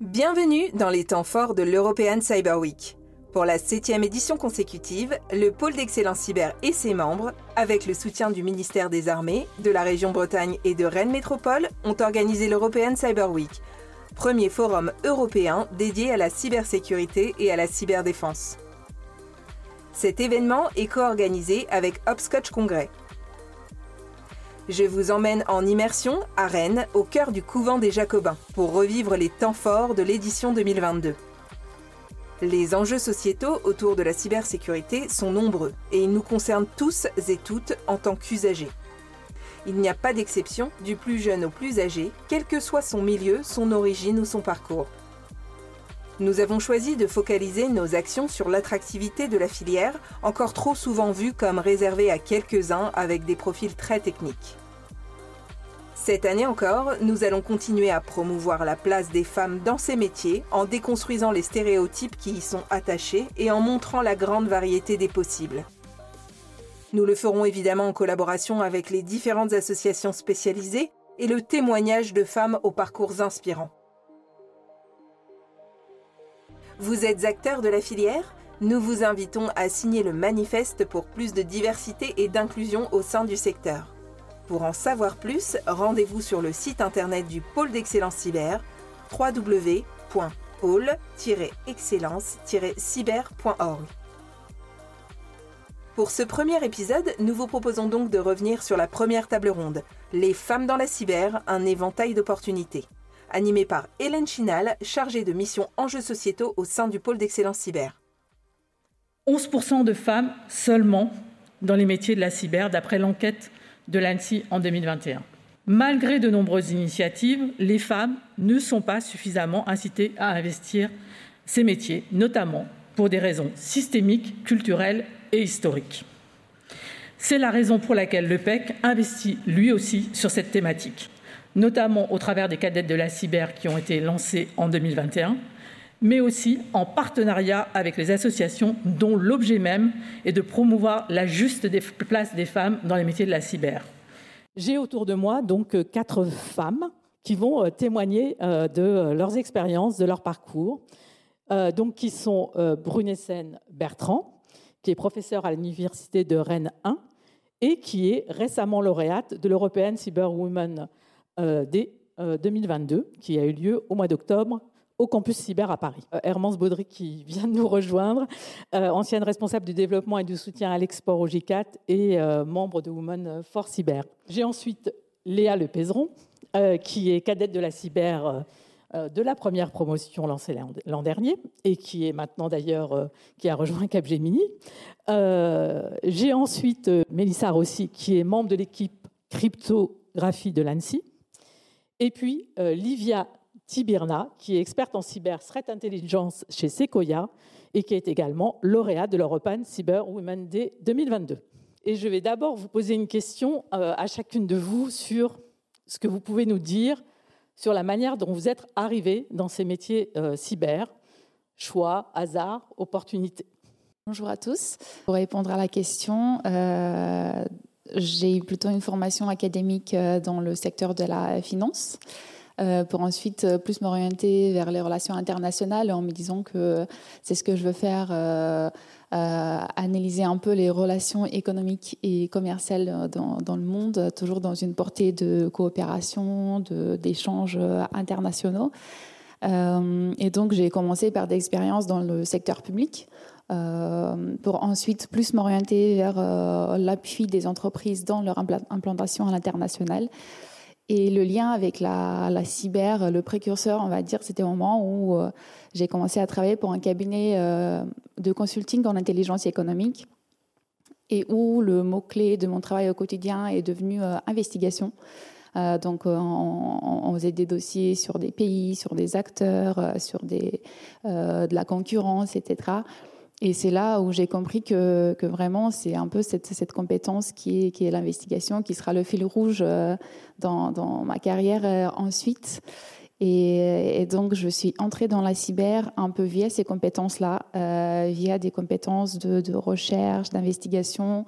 Bienvenue dans les temps forts de l'European Cyber Week. Pour la septième édition consécutive, le pôle d'excellence cyber et ses membres, avec le soutien du ministère des Armées, de la région Bretagne et de Rennes Métropole, ont organisé l'European Cyber Week, premier forum européen dédié à la cybersécurité et à la cyberdéfense. Cet événement est co-organisé avec Hopscotch Congrès. Je vous emmène en immersion à Rennes, au cœur du couvent des Jacobins, pour revivre les temps forts de l'édition 2022. Les enjeux sociétaux autour de la cybersécurité sont nombreux et ils nous concernent tous et toutes en tant qu'usagers. Il n'y a pas d'exception, du plus jeune au plus âgé, quel que soit son milieu, son origine ou son parcours. Nous avons choisi de focaliser nos actions sur l'attractivité de la filière, encore trop souvent vue comme réservée à quelques-uns avec des profils très techniques. Cette année encore, nous allons continuer à promouvoir la place des femmes dans ces métiers en déconstruisant les stéréotypes qui y sont attachés et en montrant la grande variété des possibles. Nous le ferons évidemment en collaboration avec les différentes associations spécialisées et le témoignage de femmes aux parcours inspirants. Vous êtes acteur de la filière? Nous vous invitons à signer le manifeste pour plus de diversité et d'inclusion au sein du secteur. Pour en savoir plus, rendez-vous sur le site internet du pôle d'excellence cyber www.pôle-excellence-cyber.org. Pour ce premier épisode, nous vous proposons donc de revenir sur la première table ronde, Les femmes dans la cyber, un éventail d'opportunités, animée par Hélène Chinal, chargée de mission enjeux sociétaux au sein du pôle d'excellence cyber. 11% de femmes seulement dans les métiers de la cyber, d'après l'enquête de l'ANSI en 2021. Malgré de nombreuses initiatives, les femmes ne sont pas suffisamment incitées à investir ces métiers, notamment pour des raisons systémiques, culturelles et historiques. C'est la raison pour laquelle le PEC investit lui aussi sur cette thématique, notamment au travers des cadettes de la cyber qui ont été lancées en 2021, mais aussi en partenariat avec les associations dont l'objet même est de promouvoir la juste place des femmes dans les métiers de la cyber. J'ai autour de moi donc quatre femmes qui vont euh, témoigner euh, de euh, leurs expériences, de leur parcours, donc qui sont Brunessen Bertrand, qui est professeure à l'université de Rennes 1 et qui est récemment lauréate de l'European Cyber Women Day 2022, qui a eu lieu au mois d'octobre au campus cyber à Paris. Euh, Hermance Baudry qui vient de nous rejoindre, euh, ancienne responsable du développement et du soutien à l'export au G4 et euh, membre de Women for Cyber. J'ai ensuite Léa Le qui est cadette de la cyber de la première promotion lancée l'an dernier et qui est maintenant d'ailleurs qui a rejoint Capgemini. J'ai ensuite Mélissa Rossi qui est membre de l'équipe cryptographie de l'ANSI. Et puis Livia Tibirna, qui est experte en cyber threat intelligence chez Sequoia et qui est également lauréate de l'European Cyber Women Day 2022. Et je vais d'abord vous poser une question euh, à chacune de vous sur ce que vous pouvez nous dire sur la manière dont vous êtes arrivé dans ces métiers euh, cyber, choix, hasard, opportunité. Bonjour à tous. Pour répondre à la question, euh, j'ai plutôt une formation académique dans le secteur de la finance. Euh, pour ensuite euh, plus m'orienter vers les relations internationales en me disant que c'est ce que je veux faire. Euh, analyser un peu les relations économiques et commerciales dans, dans le monde, toujours dans une portée de coopération, d'échanges internationaux. et donc j'ai commencé par des expériences dans le secteur public. pour ensuite plus m'orienter vers l'appui des entreprises dans leur implantation à l'international. Et le lien avec la, cyber, le précurseur, on va dire, c'était au moment où euh, j'ai commencé à travailler pour un cabinet euh, de consulting en intelligence économique et où le mot-clé de mon travail au quotidien est devenu euh, investigation. donc, on, faisait des dossiers sur des pays, sur des acteurs, sur de la concurrence, etc. Et c'est là où j'ai compris que, vraiment, c'est un peu cette, compétence qui est, l'investigation, qui sera le fil rouge euh, dans, dans ma carrière euh, ensuite. Et, donc, je suis entrée dans la cyber un peu via ces compétences-là, euh, via des compétences de, recherche, d'investigation,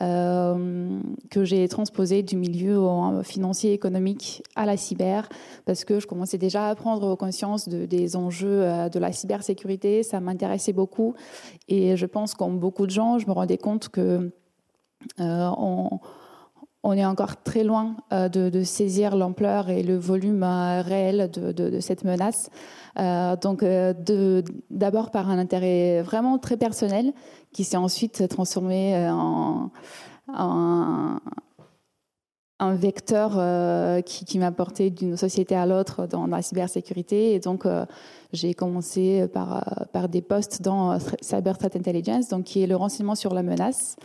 euh, que j'ai transposées du milieu financier économique à la cyber, parce que je commençais déjà à prendre conscience des enjeux euh, de la cybersécurité. Ça m'intéressait beaucoup. Et je pense, comme beaucoup de gens, je me rendais compte que on on est encore très loin euh, de, saisir l'ampleur et le volume euh, réel de, cette menace. Euh, donc, d'abord par un intérêt vraiment très personnel, qui s'est ensuite transformé en, un vecteur qui, m'a porté d'une société à l'autre dans, la cybersécurité. Et donc, j'ai commencé par, par des postes dans Cyber Threat Intelligence, donc qui est le renseignement sur la menace.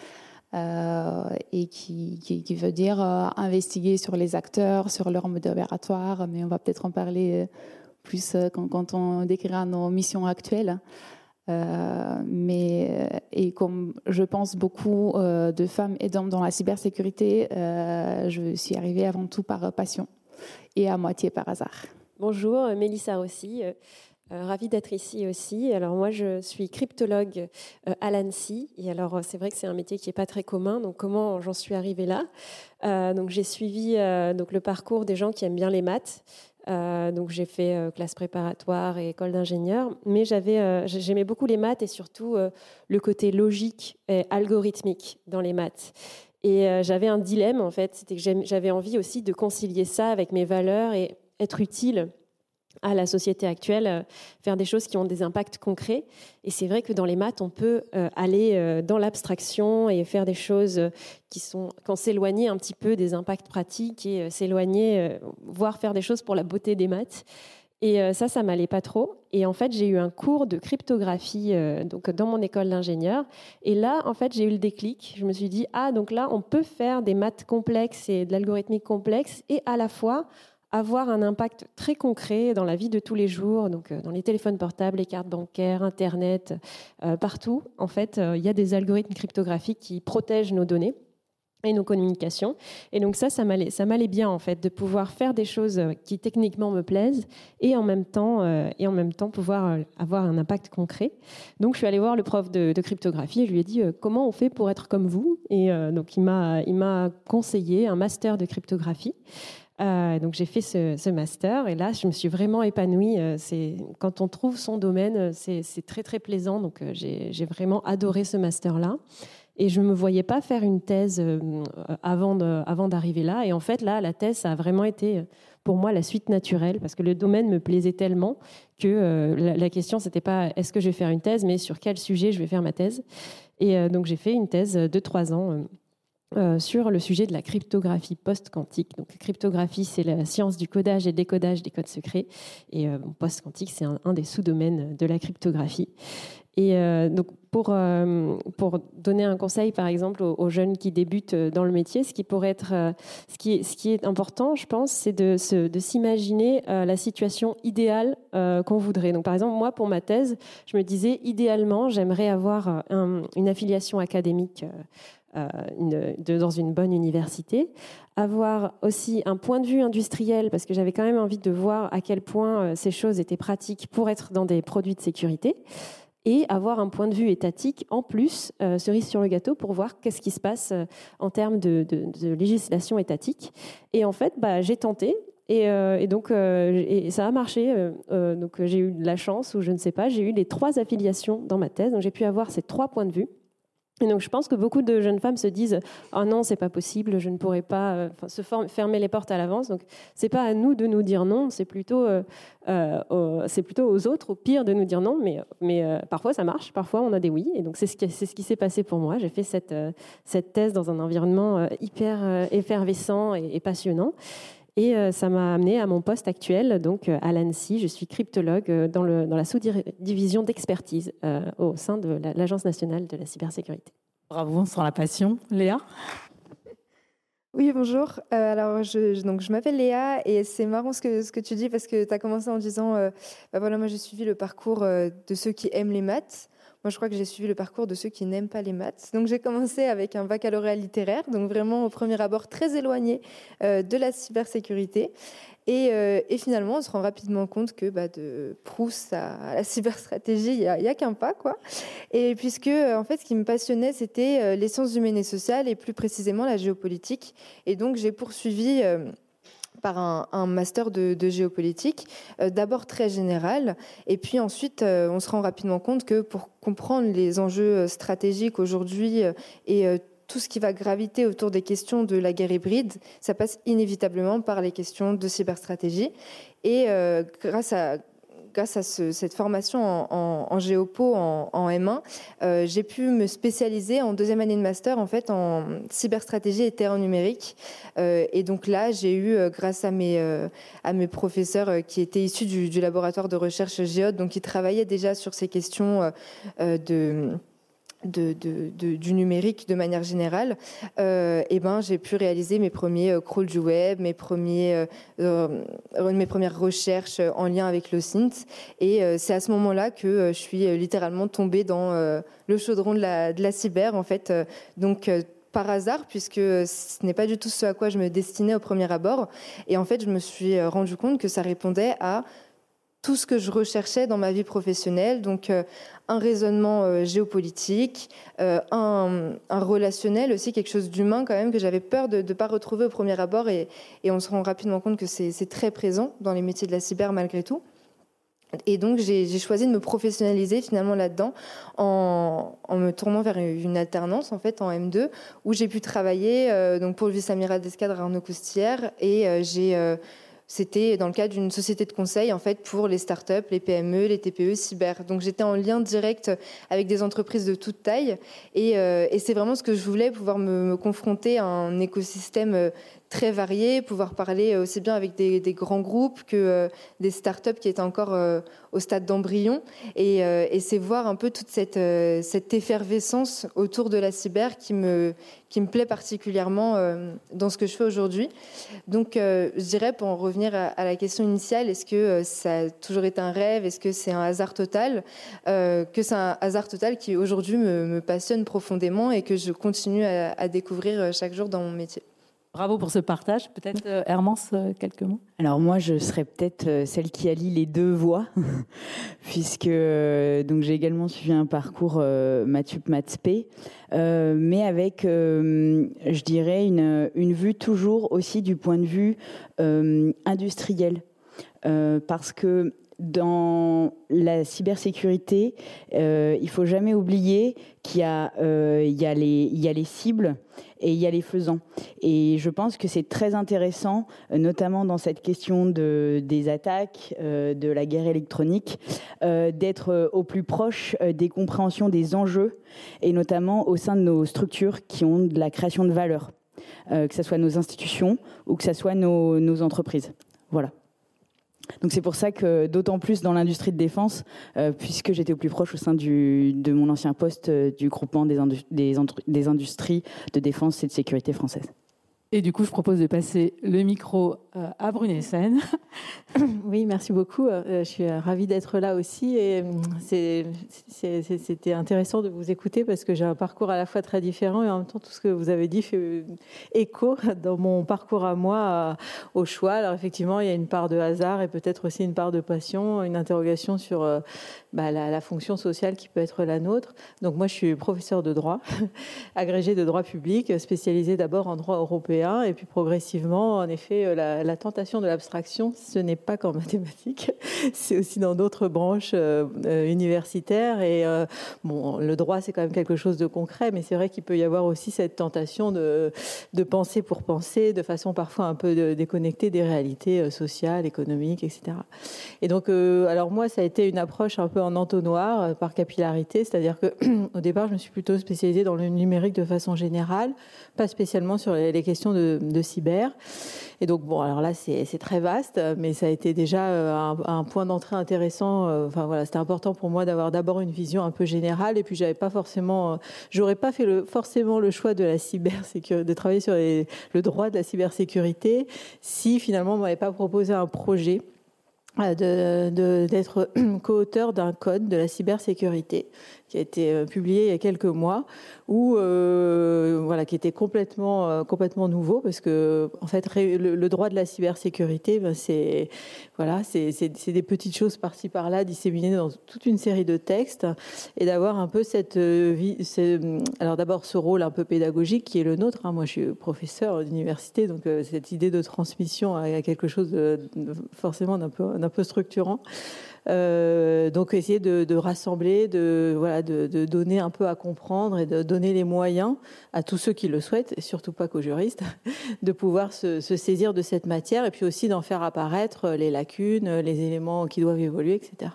Euh, et qui, veut dire euh, investiguer sur les acteurs, sur leur mode opératoire, mais on va peut-être en parler euh, plus quand, quand, on décrira nos missions actuelles. mais et comme je pense beaucoup de femmes et d'hommes dans la cybersécurité, je suis arrivée avant tout par passion et à moitié par hasard. Bonjour, Mélissa Rossi. Euh, ravie d'être ici aussi. Alors moi, je suis cryptologue euh, à l'ANSI. Et alors, euh, c'est vrai que c'est un métier qui n'est pas très commun. Donc, comment j'en suis arrivée là? Donc, j'ai suivi donc le parcours des gens qui aiment bien les maths. donc, j'ai fait classe préparatoire et école d'ingénieur. Mais j'avais, j'aimais beaucoup les maths et surtout le côté logique et algorithmique dans les maths. Et j'avais un dilemme en fait, c'était que j'avais envie aussi de concilier ça avec mes valeurs et être utile à la société actuelle, euh, faire des choses qui ont des impacts concrets. Et c'est vrai que dans les maths, on peut euh, aller euh, dans l'abstraction et faire des choses qui sont, quand s'éloigner un petit peu des impacts pratiques et s'éloigner, voire faire des choses pour la beauté des maths. Et ça, ça m'allait pas trop. Et en fait, j'ai eu un cours de cryptographie donc dans mon école d'ingénieur. Et là, en fait, j'ai eu le déclic. Je me suis dit ah donc là, on peut faire des maths complexes et de l'algorithmique complexe et à la fois avoir un impact très concret dans la vie de tous les jours, donc euh, dans les téléphones portables, les cartes bancaires, Internet, euh, partout. En fait, euh, il y a des algorithmes cryptographiques qui protègent nos données et nos communications. Et donc ça, ça m'allait, bien en fait de pouvoir faire des choses qui techniquement me plaisent et en même temps et en même temps pouvoir avoir un impact concret. Donc je suis allée voir le prof de, cryptographie et je lui ai dit comment on fait pour être comme vous? Et donc il m'a il m'a conseillé un master de cryptographie. Euh, donc j'ai fait ce, master et là je me suis vraiment épanouie. Euh, c'est quand on trouve son domaine, euh, c'est très très plaisant. Donc j'ai vraiment adoré ce master là. Et je ne me voyais pas faire une thèse avant d'arriver là. Et en fait, là, la thèse, ça a vraiment été pour moi la suite naturelle, parce que le domaine me plaisait tellement que la, la, question, c'était pas est-ce que je vais faire une thèse, mais sur quel sujet je vais faire ma thèse. Et donc, j'ai fait une thèse de trois ans euh, sur le sujet de la cryptographie post-quantique. Donc, cryptographie, c'est la science du codage et décodage des codes secrets. Et euh, post-quantique, c'est un, des sous-domaines de la cryptographie. Et euh, donc, pour, pour donner un conseil, par exemple, aux, jeunes qui débutent dans le métier, ce qui pourrait être, ce qui est, ce qui est important, je pense, c'est de, de s'imaginer la situation idéale qu'on voudrait. Donc, par exemple, moi, pour ma thèse, je me disais, idéalement, j'aimerais avoir une affiliation académique euh, dans une bonne université, avoir aussi un point de vue industriel, parce que j'avais quand même envie de voir à quel point euh, ces choses étaient pratiques pour être dans des produits de sécurité, et avoir un point de vue étatique en plus, euh, cerise sur le gâteau, pour voir qu'est-ce qui se passe en termes de, législation étatique. Et en fait, bah, j'ai tenté, et, donc, ça a marché. donc, j'ai eu de la chance, ou je ne sais pas, j'ai eu les trois affiliations dans ma thèse. Donc, j'ai pu avoir ces trois points de vue. Et donc, je pense que beaucoup de jeunes femmes se disent "Oh non, c'est pas possible, je ne pourrais pas euh, se fermer les portes à l'avance." Donc, c'est pas à nous de nous dire non, c'est plutôt, euh, euh, c'est plutôt aux autres, au pire, de nous dire non. Mais, mais parfois, ça marche, parfois, on a des oui. Et donc, c'est ce qui, c'est ce qui s'est passé pour moi. J'ai fait cette, cette thèse dans un environnement hyper effervescent et passionnant. Et euh, ça m'a amené à mon poste actuel, donc euh, à l'ANSI. Je suis cryptologue euh, dans, le, dans la sous-division d'expertise au sein de l'Agence nationale de la cybersécurité. Bravo, sans la passion. Léa? Oui, bonjour. alors, je, donc, je m'appelle Léa et c'est marrant ce que, ce que tu dis parce que tu as commencé en disant bah voilà, moi j'ai suivi le parcours de ceux qui aiment les maths. Moi, je crois que j'ai suivi le parcours de ceux qui n'aiment pas les maths. Donc, j'ai commencé avec un baccalauréat littéraire, donc vraiment au premier abord très éloigné de la cybersécurité. Et, finalement, on se rend rapidement compte que bah, de Proust à, la cyberstratégie, il n'y a, a qu'un pas. quoi. Et puisque, en fait, ce qui me passionnait, c'était les sciences humaines et sociales, et plus précisément la géopolitique. Et donc, j'ai poursuivi par un, master de, géopolitique, euh, d'abord très général, et puis ensuite euh, on se rend rapidement compte que pour comprendre les enjeux euh, stratégiques aujourd'hui et tout ce qui va graviter autour des questions de la guerre hybride, ça passe inévitablement par les questions de cyberstratégie. Et grâce à grâce à cette formation en, géopo en, M1, euh, j'ai pu me spécialiser en deuxième année de master en fait en cyberstratégie et terre numérique. Euh, et donc là, j'ai eu, euh, grâce à mes, à mes professeurs qui étaient issus du, du, laboratoire de recherche Géode, donc qui travaillaient déjà sur ces questions de de, du numérique de manière générale, euh, eh ben, j'ai pu réaliser mes premiers euh, crawls du web, mes, premiers, euh, mes premières recherches en lien avec le synth. Et c'est à ce moment-là que je suis littéralement tombée dans le chaudron de la, de la cyber, en fait. donc, par hasard, puisque ce n'est pas du tout ce à quoi je me destinais au premier abord. Et en fait, je me suis rendu compte que ça répondait à tout ce que je recherchais dans ma vie professionnelle, donc euh, un raisonnement euh, géopolitique, euh, un, relationnel aussi, quelque chose d'humain quand même que j'avais peur de ne pas retrouver au premier abord. Et, on se rend rapidement compte que c'est très présent dans les métiers de la cyber malgré tout. Et donc j'ai choisi de me professionnaliser finalement là-dedans en, me tournant vers une alternance en fait en M2 où j'ai pu travailler donc pour le vice-amiral d'escadre Arnaud Coustière. Et j'ai c'était dans le cadre d'une société de conseil en fait pour les startups, les PME, les TPE, cyber. Donc j'étais en lien direct avec des entreprises de toute taille et, euh, c'est vraiment ce que je voulais pouvoir me, confronter à un écosystème euh, très variés, pouvoir parler aussi bien avec des, grands groupes que euh, des startups qui étaient encore euh, au stade d'embryon. Et, euh, c'est voir un peu toute cette, effervescence autour de la cyber qui me, plaît particulièrement dans ce que je fais aujourd'hui. Donc, je dirais, pour en revenir à, la question initiale, est-ce que ça a toujours été un rêve? Est-ce que c'est un hasard total? Que c'est un hasard total qui aujourd'hui me, passionne profondément et que je continue à découvrir chaque jour dans mon métier. Bravo pour ce partage. Peut-être euh, Hermance, euh, quelques mots. Alors moi, je serais peut-être euh, celle qui allie les deux voies, puisque donc j'ai également suivi un parcours Mathup Matspé, mais avec, je dirais, une, une, vue toujours aussi du point de vue industriel, parce que dans la cybersécurité, euh, il faut jamais oublier qu'il y, euh, a les cibles et il y a les faisants. Et je pense que c'est très intéressant, notamment dans cette question de, des attaques, euh, de la guerre électronique, euh, d'être au plus proche des compréhensions des enjeux, et notamment au sein de nos structures qui ont de la création de valeur, que ce soit nos institutions ou que ce soit nos, nos entreprises. Voilà. Donc c'est pour ça que d'autant plus dans l'industrie de défense, euh, puisque j'étais au plus proche au sein de mon ancien poste euh, du groupement des, des, industries de défense et de sécurité françaises. Et du coup, je propose de passer le micro à Brunet-Seine. Oui, merci beaucoup. Euh, je suis ravie d'être là aussi. Et euh, c'était intéressant de vous écouter parce que j'ai un parcours à la fois très différent et en même temps, tout ce que vous avez dit fait écho dans mon parcours à moi au choix. Alors, effectivement, il y a une part de hasard et peut-être aussi une part de passion, une interrogation sur bah, la, la, fonction sociale qui peut être la nôtre. Donc, moi, je suis professeur de droit, agrégé de droit public, spécialisé d'abord en droit européen et puis progressivement, en effet, euh, la, tentation de l'abstraction, ce n'est pas qu'en mathématiques, c'est aussi dans d'autres branches euh, euh, universitaires. Et bon, le droit, c'est quand même quelque chose de concret, mais c'est vrai qu'il peut y avoir aussi cette tentation de, de penser pour penser, de façon parfois un peu déconnectée des réalités sociales, économiques, etc. Et donc, alors moi, ça a été une approche un peu en entonnoir, par capillarité, c'est-à-dire que au départ, je me suis plutôt spécialisée dans le numérique de façon générale, pas spécialement sur les questions de, cyber. Et donc, bon, alors là, c'est très vaste, mais ça a été déjà euh, un, point d'entrée intéressant. Euh, voilà, c'était important pour moi d'avoir d'abord une vision un peu générale. Et puis, j'avais pas forcément, euh, j'aurais pas fait forcément le choix de la cybersécurité, de travailler sur le droit de la cybersécurité si finalement on m'avait pas proposé un projet d'être co-auteur d'un code de la cybersécurité qui a été euh, publié il y a quelques mois, où euh, voilà, qui était complètement euh, complètement nouveau parce que en fait le, droit de la cybersécurité, ben, c'est voilà, des petites choses par-ci par-là disséminées dans toute une série de textes et d'avoir un peu cette vie, alors d'abord ce rôle un peu pédagogique qui est le nôtre. Hein. Moi, je suis professeur d'université, donc cette idée de transmission a quelque chose forcément d'un peu d'un peu structurant. Euh, donc essayer de, rassembler, de, voilà, de, donner un peu à comprendre et de donner les moyens à tous ceux qui le souhaitent, et surtout pas qu'aux juristes, de pouvoir se, saisir de cette matière et puis aussi d'en faire apparaître les lacunes, les éléments qui doivent évoluer, etc.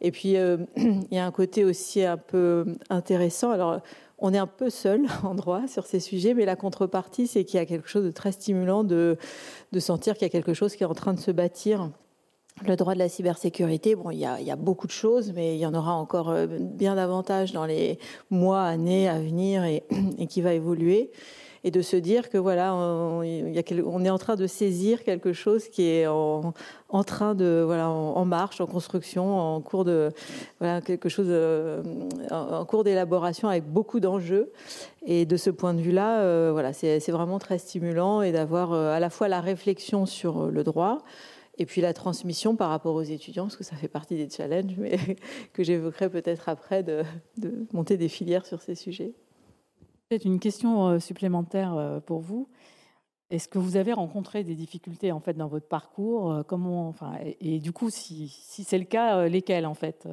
Et puis euh, il y a un côté aussi un peu intéressant. Alors on est un peu seul en droit sur ces sujets, mais la contrepartie, c'est qu'il y a quelque chose de très stimulant de, de sentir qu'il y a quelque chose qui est en train de se bâtir le droit de la cybersécurité, bon, il y, a, beaucoup de choses, mais il y en aura encore euh, bien davantage dans les mois, années à venir et, qui va évoluer. Et de se dire que voilà, on, est en train de saisir quelque chose qui est en, train de voilà en, marche, en construction, en cours de voilà quelque chose euh, en, cours d'élaboration avec beaucoup d'enjeux. Et de ce point de vue-là, euh, voilà, c'est vraiment très stimulant et d'avoir à la fois la réflexion sur le droit et puis la transmission par rapport aux étudiants, parce que ça fait partie des challenges, mais que j'évoquerai peut-être après de, monter des filières sur ces sujets. Peut-être une question euh, supplémentaire euh, pour vous. Est-ce que vous avez rencontré des difficultés en fait dans votre parcours? Euh, Comment, enfin, et, du coup, si, si c'est le cas, lesquelles en fait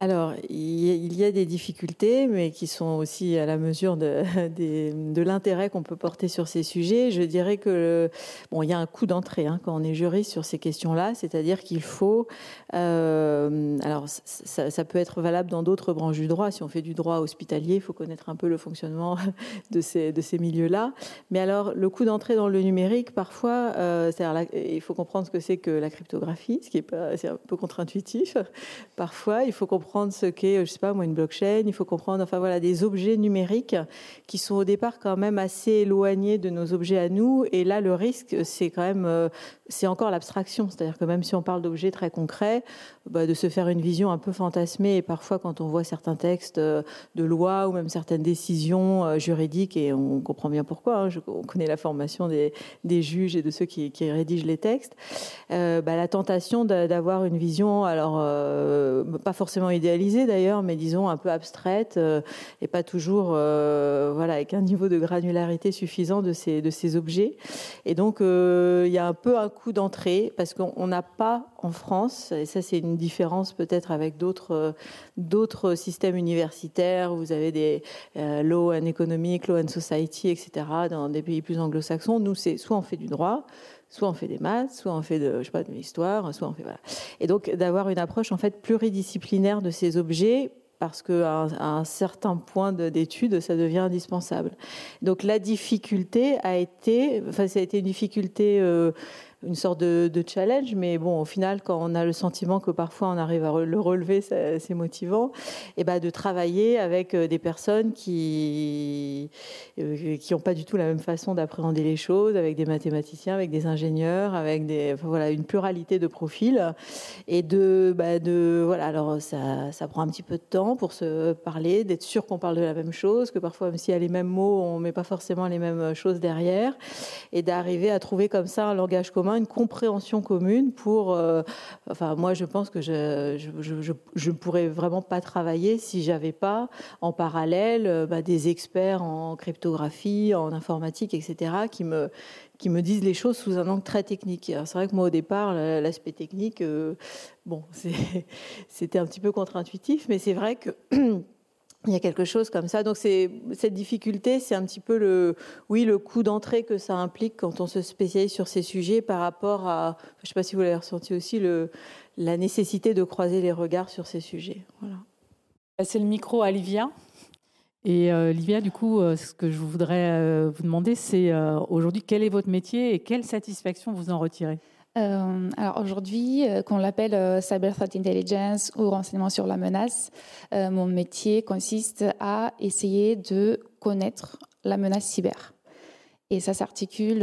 alors, il y a des difficultés, mais qui sont aussi à la mesure de, l'intérêt qu'on peut porter sur ces sujets. Je dirais que bon, il y a un coup d'entrée hein, quand on est juriste sur ces questions-là, c'est-à-dire qu'il faut. Euh, alors, ça, peut être valable dans d'autres branches du droit. Si on fait du droit hospitalier, il faut connaître un peu le fonctionnement de ces, milieux-là. Mais alors, le coup d'entrée dans le numérique, parfois, euh, il faut comprendre ce que c'est que la cryptographie, ce qui est, pas, c'est un peu contre-intuitif. Parfois, il faut comprendre comprendre ce qu'est, je sais pas moi, une blockchain. Il faut comprendre, enfin voilà, des objets numériques qui sont au départ quand même assez éloignés de nos objets à nous. Et là, le risque, c'est quand même, euh, c'est encore l'abstraction. C'est-à-dire que même si on parle d'objets très concrets, bah, de se faire une vision un peu fantasmée. Et parfois, quand on voit certains textes euh, de loi ou même certaines décisions euh, juridiques, et on comprend bien pourquoi, hein, on connaît la formation des, juges et de ceux qui, rédigent les textes, bah, la tentation d'avoir une vision, alors pas forcément idéalisée d'ailleurs, mais disons un peu abstraite euh, et pas toujours euh, voilà avec un niveau de granularité suffisant de ces de ces objets. Et donc euh, il y a un peu un coup d'entrée parce qu'on n'a pas en France et ça c'est une différence peut-être avec d'autres systèmes universitaires vous avez des law and economic, law and society, etc. Dans des pays plus anglo-saxons, nous c'est soit on fait du droit Soit on fait des maths, soit on fait de, je sais pas, de l'histoire, soit on fait voilà. Et donc d'avoir une approche en fait pluridisciplinaire de ces objets parce qu'à un, un certain point d'étude, ça devient indispensable. Donc la difficulté a été, enfin ça a été une difficulté euh, une sorte de, challenge, mais bon, au final, quand on a le sentiment que parfois on arrive à le relever, c'est motivant, et ben de travailler avec euh, des personnes qui euh, qui n'ont pas du tout la même façon d'appréhender les choses, avec des mathématiciens, avec des ingénieurs, avec voilà une pluralité de profils, et de bah, de voilà alors ça ça prend un petit peu de temps pour se parler, d'être sûr qu'on parle de la même chose, que parfois même s'il y a les mêmes mots, on met pas forcément les mêmes choses derrière, et d'arriver à trouver comme ça un langage commun une compréhension commune pour. Euh, enfin, moi, je pense que je je, pourrais vraiment pas travailler si j'avais pas en parallèle euh, bah, des experts en cryptographie, en informatique, etc., qui me qui me disent les choses sous un angle très technique. C'est vrai que moi, au départ, l'aspect technique, euh, bon, c'était un petit peu contre-intuitif, mais c'est vrai que il y a quelque chose comme ça. Donc cette difficulté, c'est un petit peu le, oui, le coup d'entrée que ça implique quand on se spécialise sur ces sujets par rapport à, je ne sais pas si vous l'avez ressenti aussi, le, la nécessité de croiser les regards sur ces sujets. Voilà. C'est le micro à Livia. Et euh, Livia, du coup, euh, ce que je voudrais euh, vous demander, c'est aujourd'hui quel est votre métier et quelle satisfaction vous en retirez? Euh, alors aujourd'hui, euh, qu'on l'appelle euh, Cyber Threat Intelligence ou renseignement sur la menace, mon métier consiste à essayer de connaître la menace cyber. Et ça s'articule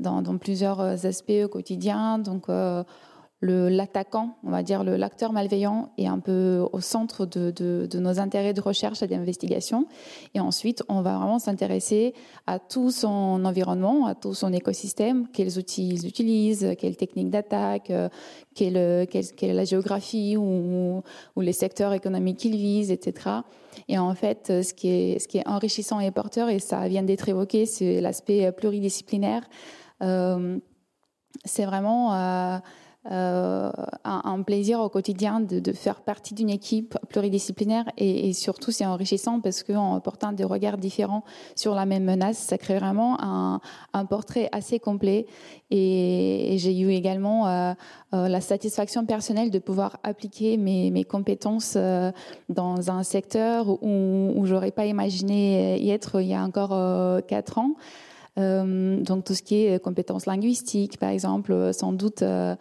dans, plusieurs aspects au quotidien. Donc, l'attaquant, on va dire l'acteur malveillant, est un peu au centre de, nos intérêts de recherche et d'investigation. Et ensuite, on va vraiment s'intéresser à tout son environnement, à tout son écosystème, quels outils ils utilisent, quelles techniques d'attaque, euh, quelle, est la géographie ou, les secteurs économiques qu'ils visent, etc. Et en fait, ce qui est, ce qui est enrichissant et porteur, et ça vient d'être évoqué, c'est l'aspect pluridisciplinaire. Euh, c'est vraiment... Euh, euh, un, plaisir au quotidien de, faire partie d'une équipe pluridisciplinaire et, surtout c'est enrichissant parce qu'en portant des regards différents sur la même menace, ça crée vraiment un, portrait assez complet et, j'ai eu également euh, euh, la satisfaction personnelle de pouvoir appliquer mes, compétences dans un secteur où, où j'aurais pas imaginé y être il y a encore quatre ans. Euh, donc tout ce qui est compétences linguistiques, par exemple, euh, sans doute, euh,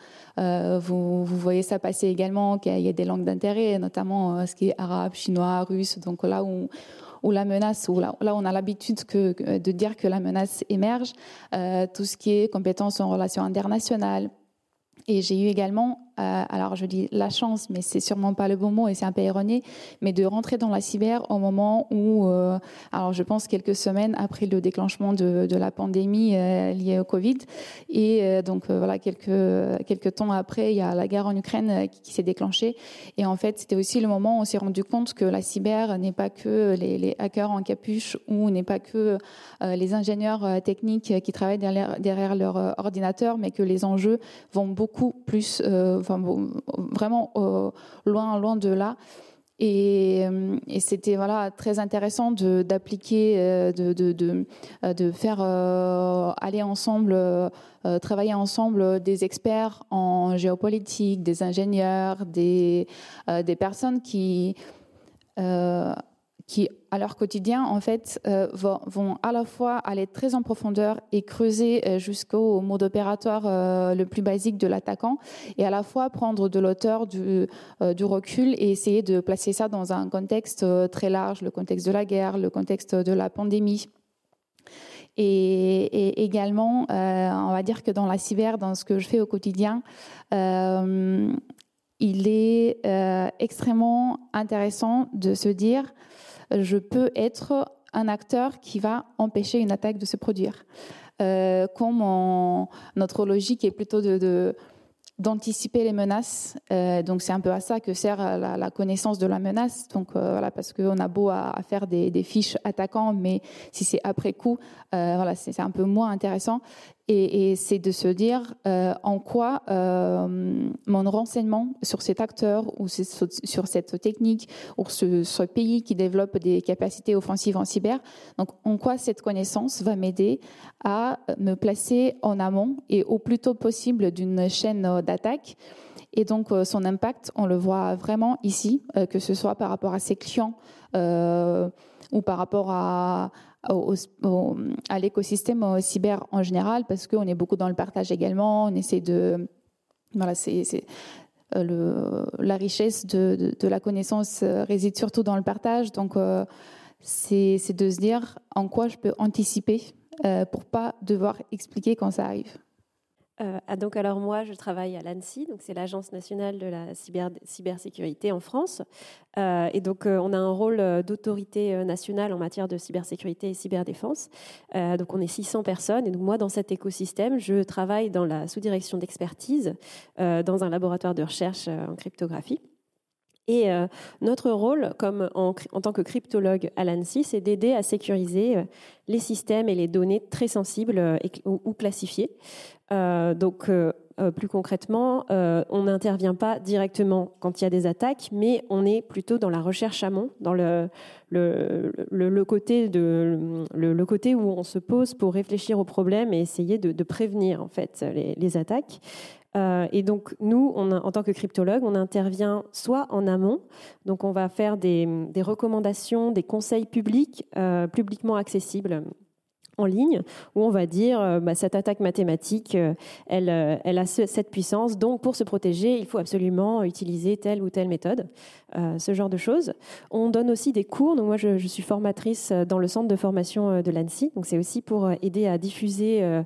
vous, voyez ça passer également, qu'il y a des langues d'intérêt, notamment ce qui est arabe, chinois, russe. Donc là où la menace, où là, on a l'habitude de dire que la menace émerge, tout ce qui est compétences en relations internationales. Et j'ai eu également euh, alors je dis la chance, mais c'est sûrement pas le bon mot et c'est un peu erroné, mais de rentrer dans la cyber au moment où, euh, alors je pense quelques semaines après le déclenchement de, la pandémie euh, liée au Covid, et donc voilà quelques quelques temps après, il y a la guerre en Ukraine qui, s'est déclenchée, et en fait c'était aussi le moment où on s'est rendu compte que la cyber n'est pas que les, hackers en capuche ou n'est pas que les ingénieurs techniques qui travaillent derrière, derrière leur ordinateur, mais que les enjeux vont beaucoup plus vraiment euh, loin, loin de là. Et, euh, c'était voilà très intéressant d'appliquer, euh, de, de, de, de, faire aller ensemble, travailler ensemble des experts en géopolitique, des ingénieurs, des, des personnes qui qui, à leur quotidien, en fait, euh, vont, à la fois aller très en profondeur et creuser euh, jusqu'au mode opératoire euh, le plus basique de l'attaquant, et à la fois prendre de l'auteur, du, du, recul et essayer de placer ça dans un contexte très large, le contexte de la guerre, le contexte de la pandémie. Et, également, on va dire que dans la cyber, dans ce que je fais au quotidien, il est extrêmement intéressant de se dire je peux être un acteur qui va empêcher une attaque de se produire. Euh, comme notre logique est plutôt de, d'anticiper les menaces. Euh, donc c'est un peu à ça que sert la, connaissance de la menace. Donc euh, voilà, parce qu'on a beau à, faire des, fiches attaquants, mais si c'est après coup, voilà, c'est un peu moins intéressant. Et, c'est de se dire euh, en quoi euh, mon renseignement sur cet acteur ou sur cette technique ou sur ce pays qui développe des capacités offensives en cyber, donc en quoi cette connaissance va m'aider à me placer en amont et au plus tôt possible d'une chaîne d'attaque. Et donc euh, son impact, on le voit vraiment ici, que ce soit par rapport à ses clients ou par rapport à, à l'écosystème cyber en général, parce qu'on est beaucoup dans le partage également, on essaie de... Voilà, c'est euh, la richesse de, de, la connaissance euh, réside surtout dans le partage, donc euh, c'est de se dire en quoi je peux anticiper pour pas devoir expliquer quand ça arrive. Euh, donc alors moi, je travaille à l'ANSI, donc c'est l'Agence nationale de la cybersécurité en France. Euh, et donc euh, on a un rôle d'autorité nationale en matière de cybersécurité et cyberdéfense. donc on est 600 personnes. Et donc moi, dans cet écosystème, je travaille dans la sous-direction d'expertise dans un laboratoire de recherche en cryptographie. Et notre rôle, comme en, tant que cryptologue à l'ANSI, c'est d'aider à sécuriser les systèmes et les données très sensibles ou, classifiées. Euh, donc, euh, euh, plus concrètement, on n'intervient pas directement quand il y a des attaques, mais on est plutôt dans la recherche amont, dans le, côté, où on se pose pour réfléchir aux problèmes et essayer de, prévenir en fait les, attaques. Et donc, nous, en tant que cryptologue, on intervient soit en amont, donc on va faire des, des recommandations, des conseils publics, publiquement accessibles en ligne où on va dire bah, cette attaque mathématique, elle, elle a cette puissance, donc pour se protéger, il faut absolument utiliser telle ou telle méthode, ce genre de choses. On donne aussi des cours. Donc moi, je, je suis formatrice dans le centre de formation de l'ANSI. Donc c'est aussi pour aider à diffuser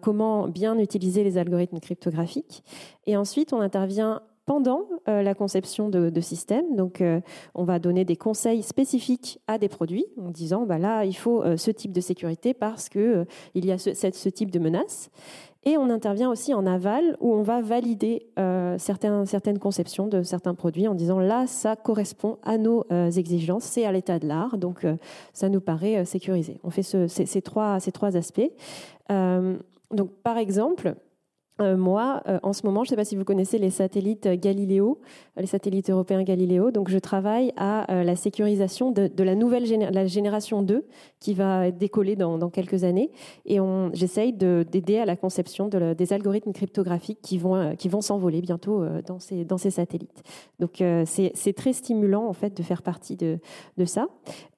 comment bien utiliser les algorithmes cryptographiques. Et ensuite, on intervient pendant euh, la conception de, systèmes. Donc, euh, on va donner des conseils spécifiques à des produits en disant, bah là, il faut euh, ce type de sécurité parce que il y a ce, ce, type de menace. Et on intervient aussi en aval où on va valider certaines, certaines conceptions de certains produits en disant là, ça correspond à nos exigences, c'est à l'état de l'art, donc ça nous paraît sécurisé. On fait ces, trois, ces trois aspects. donc, par exemple, euh, moi, euh, en ce moment, je ne sais pas si vous connaissez les satellites Galileo, euh, les satellites européens Galileo. Donc, je travaille à la sécurisation de, la nouvelle génération 2 qui va décoller dans, quelques années. Et j'essaye d'aider à la conception de des algorithmes cryptographiques qui vont, s'envoler bientôt dans ces, satellites. Donc, c'est très stimulant, en fait, de faire partie de, de ça.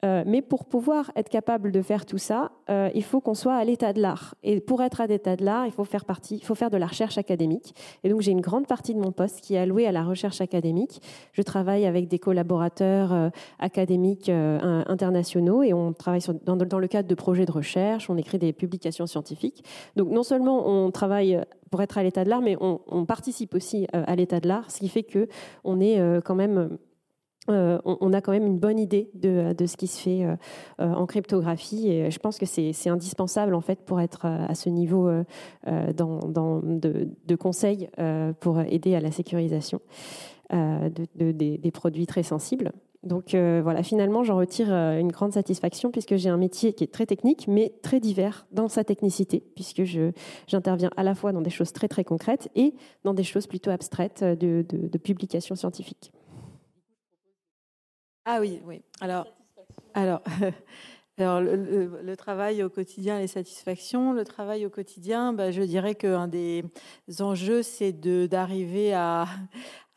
mais pour pouvoir être capable de faire tout ça, il faut qu'on soit à l'état de l'art. Et pour être à l'état de l'art, il faut faire partie, il faut faire de la recherche académique. Et donc, j'ai une grande partie de mon poste qui est allouée à la recherche académique. Je travaille avec des collaborateurs euh, académiques euh, internationaux et on travaille dans, le cadre de projets de recherche, on écrit des publications scientifiques. Donc, non seulement on travaille pour être à l'état de l'art, mais on, participe aussi euh, à l'état de l'art, ce qui fait que on est quand même euh, on, a quand même une bonne idée de, ce qui se fait euh, euh, en cryptographie et je pense que c'est indispensable en fait pour être à ce niveau de, de, conseils pour aider à la sécurisation des, produits très sensibles. Donc voilà, finalement, j'en retire une grande satisfaction puisque j'ai un métier qui est très technique, mais très divers dans sa technicité, puisque j'interviens à la fois dans des choses très très concrètes et dans des choses plutôt abstraites de, de publication scientifique. Ah oui, oui. Alors, alors, le, travail au quotidien, les satisfactions. Le travail au quotidien, bah, je dirais qu'un des enjeux, c'est d'arriver à,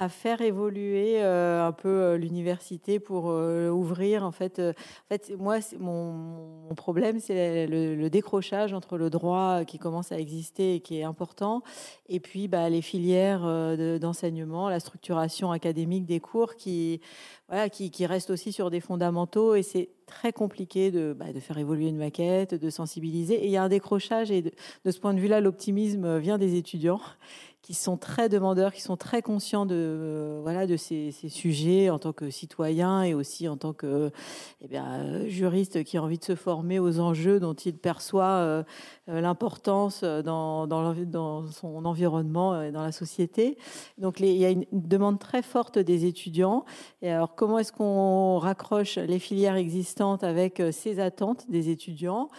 à faire évoluer euh, un peu euh, l'université pour euh, ouvrir. En fait, en fait moi, mon, problème, c'est le, décrochage entre le droit qui commence à exister et qui est important, et puis bah, les filières d'enseignement, la structuration académique des cours qui, voilà, qui, restent aussi sur des fondamentaux. Et c'est très compliqué de, bah, de, faire évoluer une maquette, de sensibiliser. Et il y a un décrochage, et de ce point de vue-là, l'optimisme vient des étudiants qui sont très demandeurs, qui sont très conscients de, euh, voilà, de ces, sujets en tant que citoyens et aussi en tant que eh juriste qui a envie de se former aux enjeux dont il perçoit euh, euh, l'importance dans, son environnement et dans la société. Donc il y a une demande très forte des étudiants. Et alors comment est-ce qu'on raccroche les filières existantes avec ces attentes des étudiants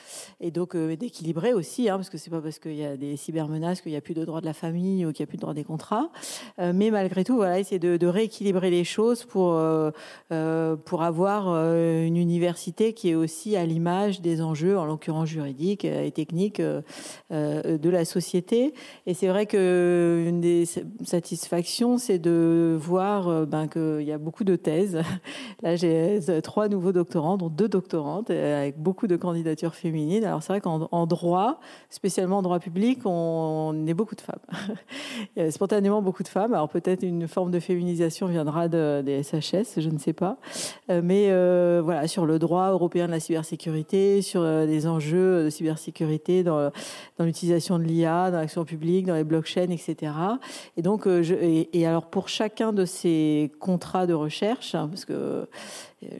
et donc d'équilibrer aussi, hein, parce que c'est pas parce qu'il y a des cybermenaces qu'il n'y a plus de droit de la famille ou qu'il n'y a plus de droit des contrats. Euh, mais malgré tout, voilà, essayer de, rééquilibrer les choses pour, euh, euh, pour avoir une université qui est aussi à l'image des enjeux, en l'occurrence juridiques et techniques, de la société. Et c'est vrai qu'une des satisfactions, c'est de voir ben, qu'il y a beaucoup de thèses. Là, j'ai trois nouveaux doctorants, dont deux doctorantes, avec beaucoup de candidatures féminines. Alors c'est vrai qu'en droit, spécialement en droit public, on est beaucoup de femmes. Il y spontanément beaucoup de femmes. Alors peut-être une forme de féminisation viendra de, des SHS, je ne sais pas. Euh, mais euh, voilà, sur le droit européen de la cybersécurité, sur euh, les enjeux de cybersécurité dans, l'utilisation de l'IA, dans l'action publique, dans les blockchains, etc. Et donc, et, alors pour chacun de ces contrats de recherche, hein, parce que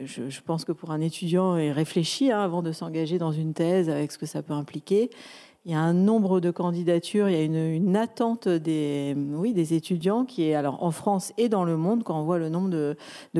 je, je, pense que pour un étudiant, il réfléchit hein, avant de s'engager dans une thèse avec ce que ça peut impliquer il y a un nombre de candidatures, il y a une, attente des, oui, des étudiants qui est alors en France et dans le monde quand on voit le nombre de,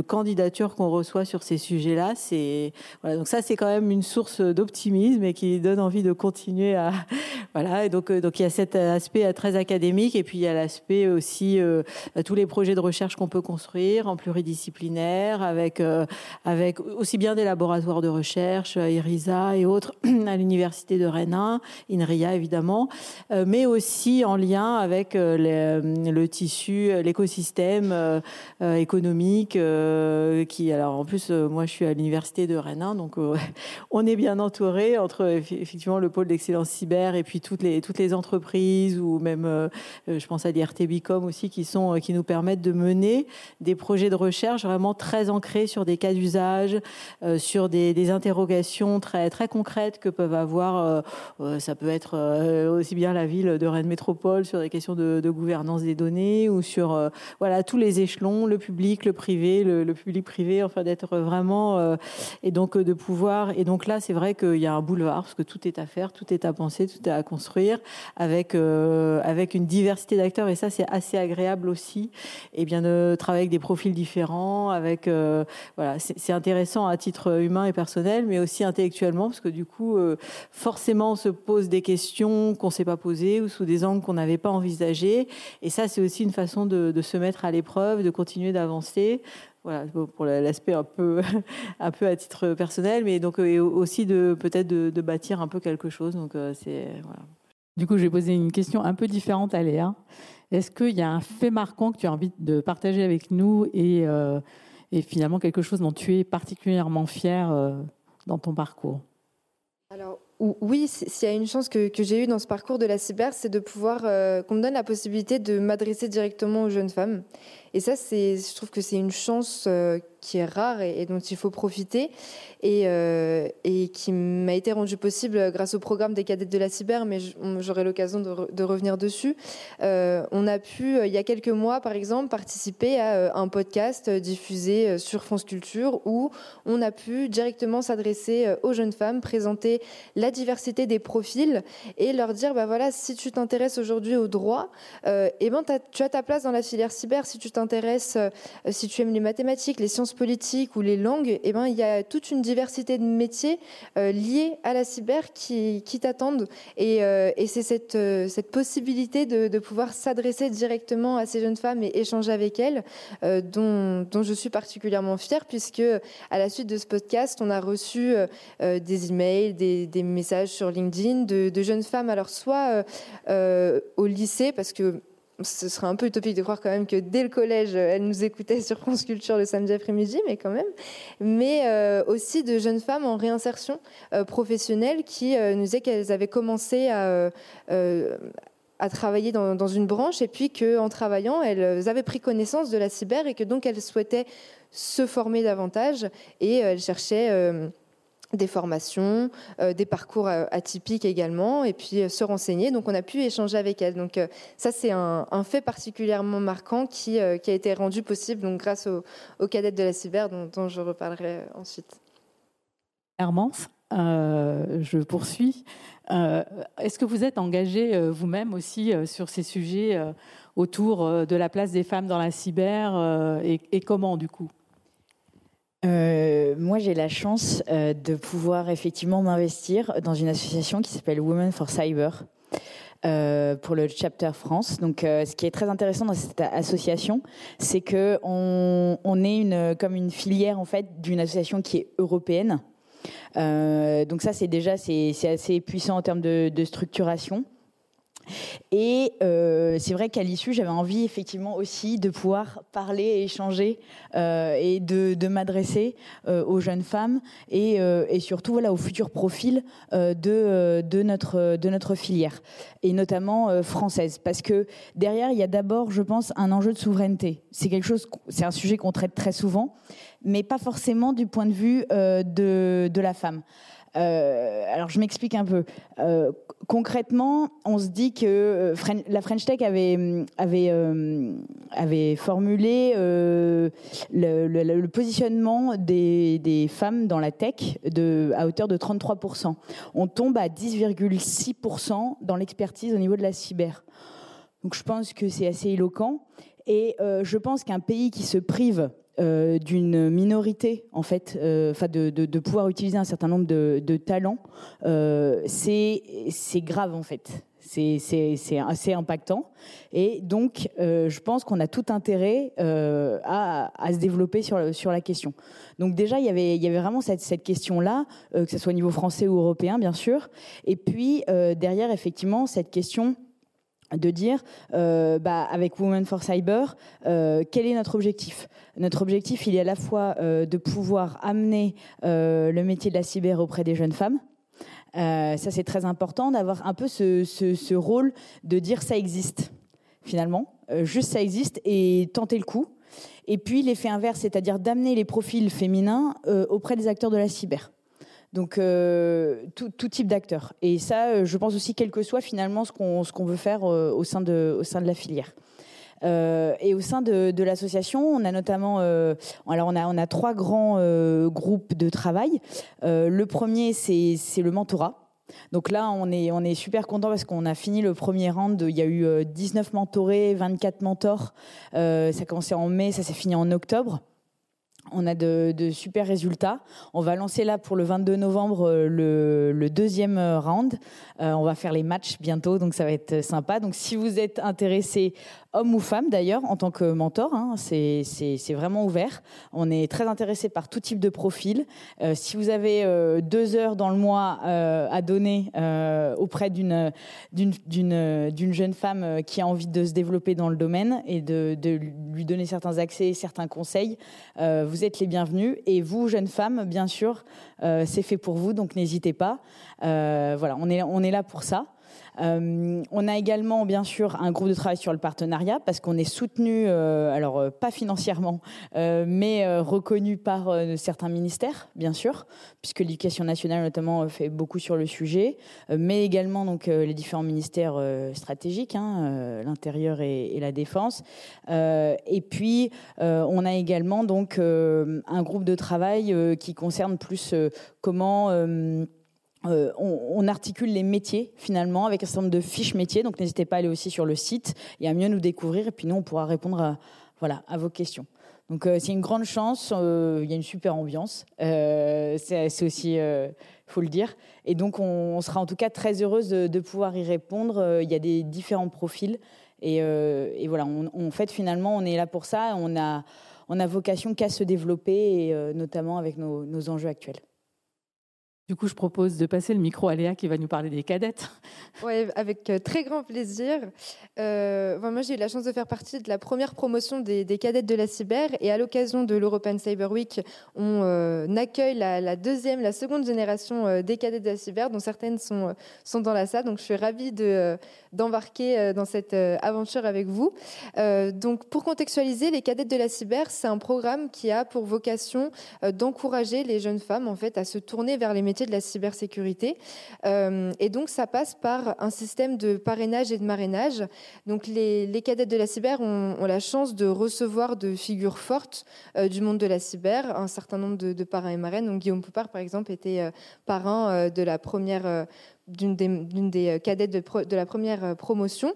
candidatures qu'on reçoit sur ces sujets-là, c'est voilà. Donc ça c'est quand même une source d'optimisme et qui donne envie de continuer à voilà. Et donc euh, donc il y a cet aspect très académique et puis il y a l'aspect aussi euh, tous les projets de recherche qu'on peut construire en pluridisciplinaire avec euh, avec aussi bien des laboratoires de recherche, IRISA et autres à l'université de Rennes 1, INRI évidemment, mais aussi en lien avec le tissu, l'écosystème économique qui, alors en plus, moi je suis à l'université de Rennes, hein, donc on est bien entouré entre effectivement le pôle d'excellence cyber et puis toutes les, toutes les entreprises ou même, je pense à l'IRTBicom aussi, qui, sont, qui nous permettent de mener des projets de recherche vraiment très ancrés sur des cas d'usage, sur des, des interrogations très, très concrètes que peuvent avoir, euh, euh, ça peut être euh, aussi bien la ville de Rennes Métropole sur des questions de, gouvernance des données ou sur voilà tous les échelons, le public, le privé, le, public privé, enfin d'être vraiment et donc de pouvoir. Et donc là c'est vrai qu'il y a un boulevard parce que tout est à faire, tout est à penser, tout est à construire avec avec une diversité d'acteurs. Et ça c'est assez agréable aussi. Et bien de travailler avec des profils différents, avec voilà c'est intéressant à titre humain et personnel mais aussi intellectuellement parce que du coup, euh, forcément, on se pose des questions qu'on ne s'est pas posées ou sous des angles qu'on n'avait pas envisagés. Et ça, c'est aussi une façon de, se mettre à l'épreuve, de continuer d'avancer. Voilà, pour l'aspect un peu, un peu à titre personnel, mais donc aussi de peut-être de, bâtir un peu quelque chose. Donc euh, c'est voilà. Du coup, je vais poser une question un peu différente à Léa. Est-ce qu'il y a un fait marquant que tu as envie de partager avec nous et, euh, et finalement quelque chose dont tu es particulièrement fier dans ton parcours? Oui, s'il y a une chance que, j'ai eue dans ce parcours de la cyber, c'est de pouvoir euh, qu'on me donne la possibilité de m'adresser directement aux jeunes femmes. Et ça, je trouve que c'est une chance euh, qui est rare et, dont il faut profiter et, euh, qui m'a été rendue possible grâce au programme des cadettes de la cyber, mais j'aurai l'occasion de, revenir dessus. Euh, on a pu, il y a quelques mois, par exemple, participer à un podcast diffusé sur France Culture où on a pu directement s'adresser aux jeunes femmes, présenter la diversité des profils et leur dire, bah voilà, si tu t'intéresses aujourd'hui au droit, eh ben, tu as ta place dans la filière cyber. Si tu t'intéresses, si tu aimes les mathématiques, les sciences politique ou les langues, eh ben, il y a toute une diversité de métiers euh, liés à la cyber qui, t'attendent. Et, euh, et c'est cette, euh, cette possibilité de, pouvoir s'adresser directement à ces jeunes femmes et échanger avec elles dont, dont, je suis particulièrement fière, puisque à la suite de ce podcast, on a reçu des emails, des, des, messages sur LinkedIn de, jeunes femmes, alors soit au lycée, parce que ce serait un peu utopique de croire quand même que dès le collège, elle nous écoutait sur France Culture le samedi après-midi, mais quand même. Mais euh, aussi de jeunes femmes en réinsertion euh, professionnelle qui euh, nous disaient qu'elles avaient commencé à, travailler dans, une branche et puis qu'en travaillant, elles avaient pris connaissance de la cyber et que donc elles souhaitaient se former davantage et elles cherchaient des formations, euh, des parcours euh, atypiques également, et puis euh, se renseigner. Donc on a pu échanger avec elle. Donc ça c'est un, fait particulièrement marquant qui, a été rendu possible donc, grâce aux, cadettes de la cyber dont, je reparlerai ensuite. Hermance, je poursuis. Est-ce que vous êtes engagé vous-même aussi sur ces sujets autour de la place des femmes dans la cyber et comment du coup? Euh, moi, j'ai la chance euh, de pouvoir effectivement m'investir dans une association qui s'appelle Women for Cyber. Euh, pour le chapter France. Donc, ce qui est très intéressant dans cette association, c'est que on, on, est une comme une filière en fait d'une association qui est européenne. donc ça, c'est déjà c'est assez puissant en termes de, de structuration. Et euh, c'est vrai qu'à l'issue, j'avais envie effectivement aussi de pouvoir parler et échanger euh, et de, m'adresser euh, aux jeunes femmes et, surtout voilà, aux futurs profils de, notre, filière, et notamment française. Parce que derrière, il y a d'abord, je pense, un enjeu de souveraineté. C'est quelque chose, c'est un sujet qu'on traite très souvent, mais pas forcément du point de vue de la femme. Euh, alors je m'explique un peu. Euh, concrètement, on se dit que euh, la French Tech avait, avait formulé le, positionnement des, femmes dans la tech à hauteur de 33%. On tombe à 10,6% dans l'expertise au niveau de la cyber. Donc je pense que c'est assez éloquent. Et je pense qu'un pays qui se prive euh, d'une minorité, en fait, euh, enfin de, pouvoir utiliser un certain nombre de, talents, euh, c'est grave en fait. C'est assez impactant. Et donc, je pense qu'on a tout intérêt euh, à, se développer sur, sur la question. Donc déjà, il y avait, y avait vraiment cette, cette question-là, euh, que ce soit au niveau français ou européen, bien sûr. Et puis, derrière, effectivement, cette question de dire, bah, avec Women for Cyber, quel est notre objectif? Notre objectif, il est à la fois de pouvoir amener le métier de la cyber auprès des jeunes femmes, euh, ça, c'est très important d'avoir un peu ce, rôle de dire ça existe, finalement. Euh, juste ça existe et tenter le coup. Et puis l'effet inverse, c'est-à-dire d'amener les profils féminins euh, auprès des acteurs de la cyber. Donc tout, type d'acteurs. Et ça, je pense aussi, quel que soit finalement ce qu'on veut faire au, sein de, au sein de la filière. Euh, et au sein de, l'association, on a notamment, euh, alors on a, on a trois grands euh, groupes de travail. le premier, c'est le mentorat. Donc là, on est, on est super content parce qu'on a fini le premier round. Il y a eu 19 mentorés, 24 mentors. ça a commencé en mai, ça s'est fini en octobre. On a de, super résultats. On va lancer là pour le 22 novembre le, le deuxième round. on va faire les matchs bientôt, donc ça va être sympa. Donc si vous êtes intéressé homme ou femme d'ailleurs, en tant que mentor. Hein, c'est vraiment ouvert. On est très intéressé par tout type de profil. Euh, si vous avez euh, deux heures dans le mois euh, à donner auprès d'une jeune femme qui a envie de se développer dans le domaine et de, lui donner certains accès, certains conseils, vous êtes les bienvenus. Et vous, jeune femme, bien sûr, c'est fait pour vous, donc n'hésitez pas. voilà, on est là pour ça. Euh, on a également, bien sûr, un groupe de travail sur le partenariat parce qu'on est soutenu, euh, alors euh, pas financièrement, mais reconnu par certains ministères, bien sûr, puisque l'éducation nationale notamment fait beaucoup sur le sujet, mais également donc les différents ministères stratégiques, hein, l'intérieur et, la défense. et puis, on a également donc un groupe de travail qui concerne plus comment euh, on, articule les métiers finalement avec un certain nombre de fiches métiers. Donc n'hésitez pas à aller aussi sur le site et à mieux nous découvrir. Et puis nous, on pourra répondre à, vos questions. Donc euh, c'est une grande chance. Euh, il y a une super ambiance. c'est aussi, faut le dire. Et donc on, sera en tout cas très heureuse de, pouvoir y répondre. Il y a des différents profils. Et, voilà, on, fait finalement, on est là pour ça. On a, on a vocation qu'à se développer, et, notamment avec nos enjeux actuels. Du coup, je propose de passer le micro à Léa qui va nous parler des cadettes. Oui, avec euh, très grand plaisir. Euh, moi, j'ai eu la chance de faire partie de la première promotion des, cadettes de la cyber. Et à l'occasion de l'European Cyber Week, on euh, accueille la, deuxième, la seconde génération des cadettes de la cyber, dont certaines sont, sont dans la salle. Donc, je suis ravie de, d'embarquer dans cette aventure avec vous. donc, pour contextualiser, les cadettes de la cyber, c'est un programme qui a pour vocation d'encourager les jeunes femmes en fait, à se tourner vers les métiers de la cybersécurité. Euh, et donc, ça passe par un système de parrainage et de marrainage. Donc, les, les cadettes de la cyber ont, la chance de recevoir de figures fortes euh, du monde de la cyber, un certain nombre de, parrains et marraines. Donc, Guillaume Poupard, par exemple, était euh, parrain de la première, d'une des, des, cadettes de, la première promotion.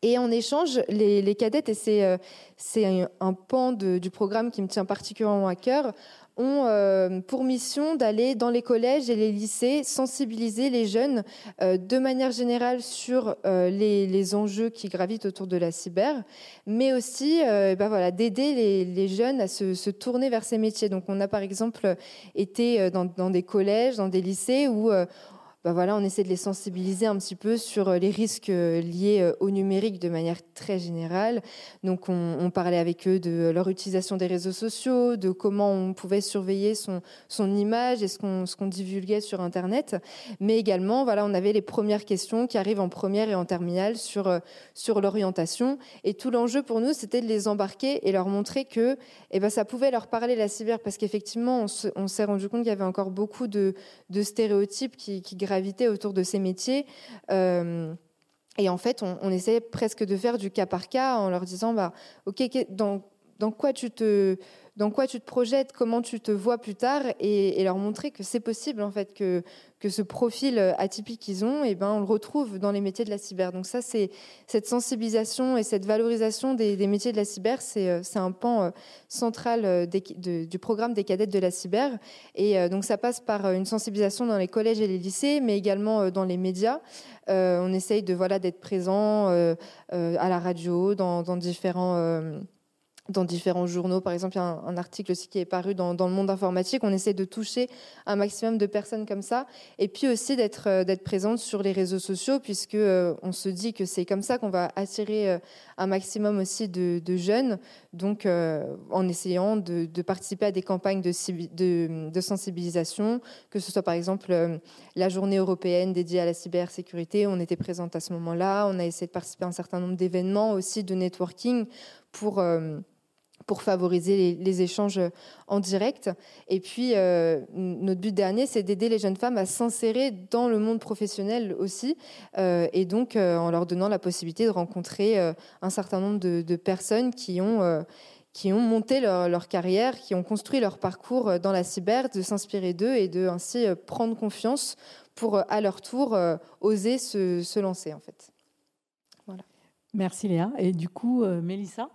Et en échange, les, les cadettes, et c'est, c'est un pan du programme qui me tient particulièrement à cœur, ont euh, pour mission d'aller dans les collèges et les lycées sensibiliser les jeunes euh, de manière générale sur euh, les, enjeux qui gravitent autour de la cyber, mais aussi ben voilà, d'aider les, jeunes à se, tourner vers ces métiers. Donc on a par exemple été dans des collèges, dans des lycées où bah voilà, on essaie de les sensibiliser un petit peu sur euh, les risques euh, liés euh, au numérique de manière très générale. Donc, on, parlait avec eux de leur utilisation des réseaux sociaux, de comment on pouvait surveiller son, son image et ce qu'on ce qu'on divulguait sur Internet. Mais également, voilà, on avait les premières questions qui arrivent en première et en terminale sur, sur l'orientation. Et tout l'enjeu pour nous, c'était de les embarquer et leur montrer que eh ben, ça pouvait leur parler la cyber parce qu'effectivement, on s'est rendu compte qu'il y avait encore beaucoup de, de stéréotypes qui, qui autour de ces métiers. Euh, et en fait, on, essaie presque de faire du cas par cas en leur disant, bah, OK, dans, dans quoi tu te dans quoi tu te projettes, comment tu te vois plus tard, et, leur montrer que c'est possible en fait que que ce profil atypique qu'ils ont, et eh ben on le retrouve dans les métiers de la cyber. Donc ça c'est cette sensibilisation et cette valorisation des, métiers de la cyber, c'est euh, un pan euh, central euh, du programme des cadettes de la cyber. Et donc ça passe par une sensibilisation dans les collèges et les lycées, mais également dans les médias. on essaye de voilà d'être présent à la radio, dans différents dans différents journaux. Par exemple, il y a un, article aussi qui est paru dans, le monde informatique. On essaie de toucher un maximum de personnes comme ça. Et puis aussi d'être euh, présente sur les réseaux sociaux, puisque euh, on se dit que c'est comme ça qu'on va attirer euh, un maximum aussi de, jeunes. Donc, en essayant de, participer à des campagnes de, sensibilisation, que ce soit par exemple la journée européenne dédiée à la cybersécurité. On était présente à ce moment-là. On a essayé de participer à un certain nombre d'événements aussi de networking pour pour favoriser les, échanges en direct. Et puis, euh, notre but dernier, c'est d'aider les jeunes femmes à s'insérer dans le monde professionnel aussi, euh, et donc euh, en leur donnant la possibilité de rencontrer un certain nombre de, personnes qui ont, qui ont monté leur, carrière, qui ont construit leur parcours dans la cyber, de s'inspirer d'eux et de ainsi prendre confiance pour, à leur tour, oser se, se, lancer, en fait. Merci Léa. Et du coup, Mélissa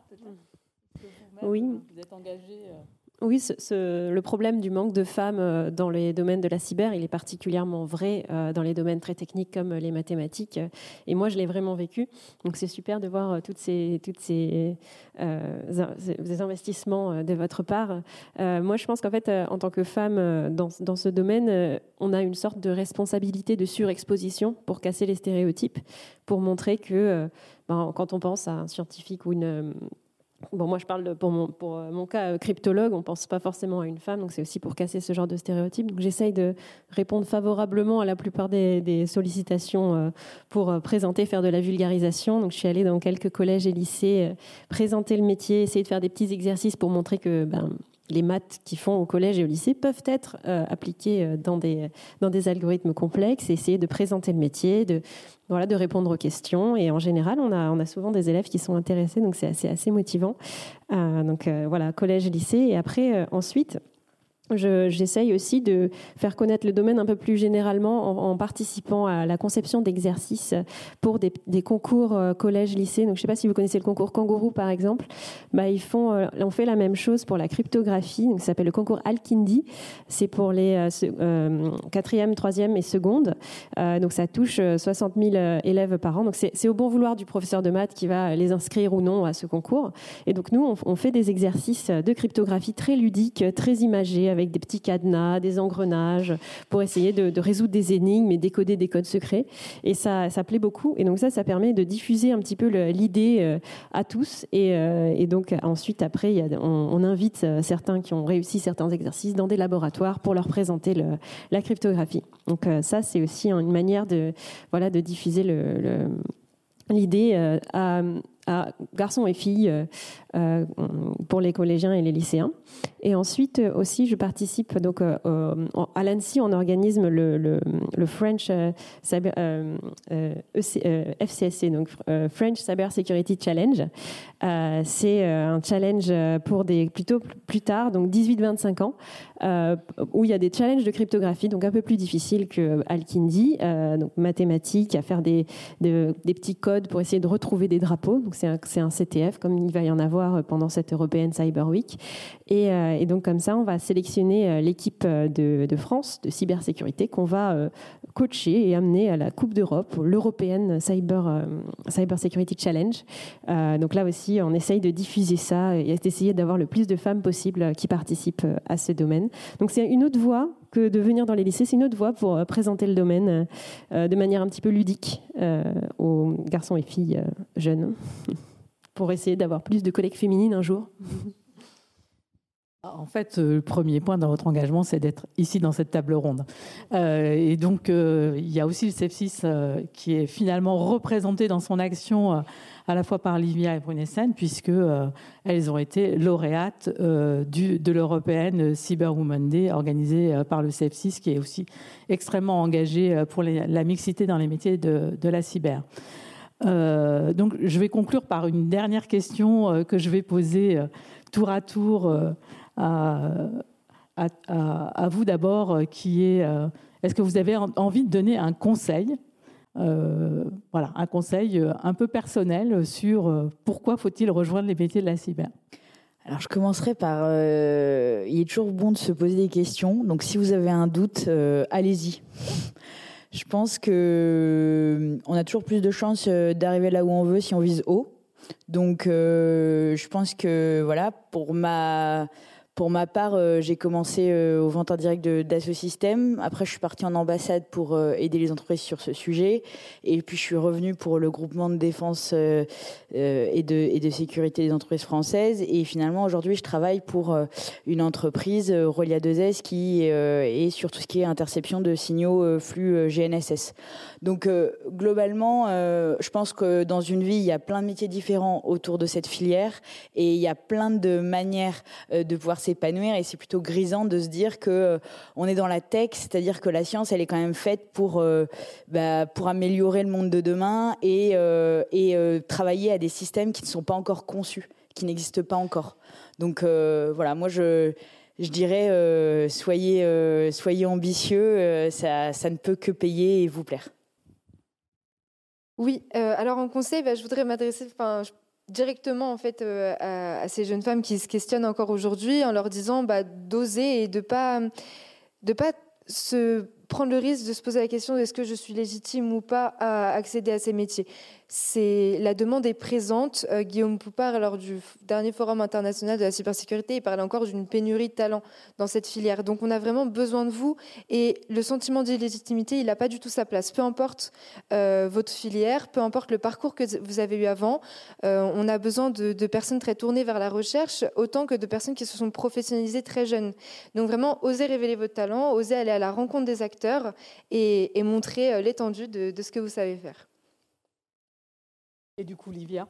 oui. Vous êtes engagée euh, oui, le problème du manque de femmes euh, dans les domaines de la cyber, il est particulièrement vrai euh, dans les domaines très techniques comme les mathématiques. Et moi, je l'ai vraiment vécu. Donc, c'est super de voir toutes ces, investissements de votre part. moi, je pense qu'en fait, en tant que femme dans, dans ce domaine, on a une sorte de responsabilité de surexposition pour casser les stéréotypes, pour montrer que ben, quand on pense à un scientifique ou une Bon, moi, je parle pour mon, euh, cas euh, cryptologue, on ne pense pas forcément à une femme, donc c'est aussi pour casser ce genre de stéréotypes. Donc, j'essaye de répondre favorablement à la plupart des, sollicitations euh, pour présenter, faire de la vulgarisation. Donc, je suis allée dans quelques collèges et lycées présenter le métier, essayer de faire des petits exercices pour montrer que ben, les maths qu'ils font au collège et au lycée peuvent être euh, appliquées euh, dans des, dans des algorithmes complexes, essayer de présenter le métier, de, voilà, de répondre aux questions. Et en général, on a, on a souvent des élèves qui sont intéressés, donc c'est assez, assez motivant. Euh, donc voilà, collège, lycée. Et après, ensuite, J'essaye aussi de faire connaître le domaine un peu plus généralement en, participant à la conception d'exercices pour des, concours euh, collège-lycée. Je ne sais pas si vous connaissez le concours Kangourou, par exemple. Bah, ils font, euh, on fait la même chose pour la cryptographie. Donc, ça s'appelle le concours Alkindi. C'est pour les euh, quatrième, troisième et seconde. donc, ça touche 60 000 élèves par an. Donc, c'est au bon vouloir du professeur de maths qui va les inscrire ou non à ce concours. Et donc, nous, on, on fait des exercices de cryptographie très ludiques, très imagés avec des petits cadenas, des engrenages, pour essayer de, résoudre des énigmes et décoder des codes secrets. Et ça, ça plaît beaucoup. Et donc ça, ça permet de diffuser un petit peu l'idée euh, à tous. Euh, et, donc ensuite, après, on, invite euh, certains qui ont réussi certains exercices dans des laboratoires pour leur présenter la cryptographie. Donc ça, c'est aussi une manière de, voilà, de diffuser l'idée à, à, garçons et filles pour les collégiens et les lycéens. Et ensuite euh, aussi, je participe donc euh, à l'ANSI, on organise le, French euh, Cyber, FCSC, e donc French Cyber Security Challenge. c'est un challenge pour des plutôt plus tard, donc 18-25 ans, où il y a des challenges de cryptographie, donc un peu plus difficiles que Alkindi, donc mathématiques, à faire des, des, petits codes pour essayer de retrouver des drapeaux. C'est un, CTF, comme il va y en avoir pendant cette européenne Cyber Week. Et, et donc comme ça, on va sélectionner euh, l'équipe euh, de, France de cybersécurité qu'on va euh, coacher et amener à la Coupe d'Europe, l'Européenne Cyber, Cyber Security Challenge. donc là aussi, on essaye de diffuser ça et d'essayer d'avoir le plus de femmes possible qui participent à ce domaine. Donc c'est une autre voie que de venir dans les lycées, c'est une autre voie pour présenter le domaine de manière un petit peu ludique aux garçons et filles jeunes, pour essayer d'avoir plus de collègues féminines un jour. En fait, euh, le premier point dans votre engagement, c'est d'être ici dans cette table ronde. Euh, et donc, euh, il y a aussi le sepsis qui est finalement représenté dans son action à la fois par Livia et Brunessen, puisque elles ont été lauréates du, de l'européenne Cyber Women Day organisée par le sepsis, qui est aussi extrêmement engagé pour la mixité dans les métiers de, de la cyber. Donc, je vais conclure par une dernière question que je vais poser tour à tour à, vous d'abord, qui est est-ce que vous avez envie de donner un conseil voilà, un conseil un peu personnel sur pourquoi faut-il rejoindre les métiers de la cyber? Alors je commencerai par, euh, il est toujours bon de se poser des questions. Donc si vous avez un doute, euh, allez-y. Je pense que euh, on a toujours plus de chances d'arriver là où on veut si on vise haut. Donc je pense que voilà pour ma pour ma part, euh, j'ai commencé euh, au vente en direct d'Assosystème. Après, je suis partie en ambassade pour euh, aider les entreprises sur ce sujet. Et puis, je suis revenue pour le groupement de défense et, de, et de sécurité des entreprises françaises. Et finalement, aujourd'hui, je travaille pour une entreprise, Relia 2S, qui est sur tout ce qui est interception de signaux flux GNSS. Donc, globalement, je pense que dans une vie, il y a plein de métiers différents autour de cette filière. Et il y a plein de manières de pouvoir s'épanouir et c'est plutôt grisant de se dire que euh, on est dans la tech, c'est-à-dire que la science elle est quand même faite pour euh, bah, pour améliorer le monde de demain et euh, et travailler à des systèmes qui ne sont pas encore conçus, qui n'existent pas encore. Donc voilà, moi je je dirais soyez soyez ambitieux, ça ça ne peut que payer et vous plaire. Oui, alors en conseil, bah, je voudrais m'adresser, directement en fait euh, à, ces jeunes femmes qui se questionnent encore aujourd'hui en leur disant bah, d'oser et de pas de pas se prendre le risque de se poser la question est-ce que je suis légitime ou pas à accéder à ces métiers c'est la demande est présente. Euh, Guillaume Poupard, lors du dernier forum international de la cybersécurité, il parlait encore d'une pénurie de talents dans cette filière. Donc on a vraiment besoin de vous et le sentiment d'illégitimité, il n'a pas du tout sa place. Peu importe euh, votre filière, peu importe le parcours que vous avez eu avant, euh, on a besoin de, personnes très tournées vers la recherche autant que de personnes qui se sont professionnalisées très jeunes. Donc vraiment, osez révéler votre talent, osez aller à la rencontre des acteurs et, montrer l'étendue de ce que vous savez faire. Et du coup, Livia?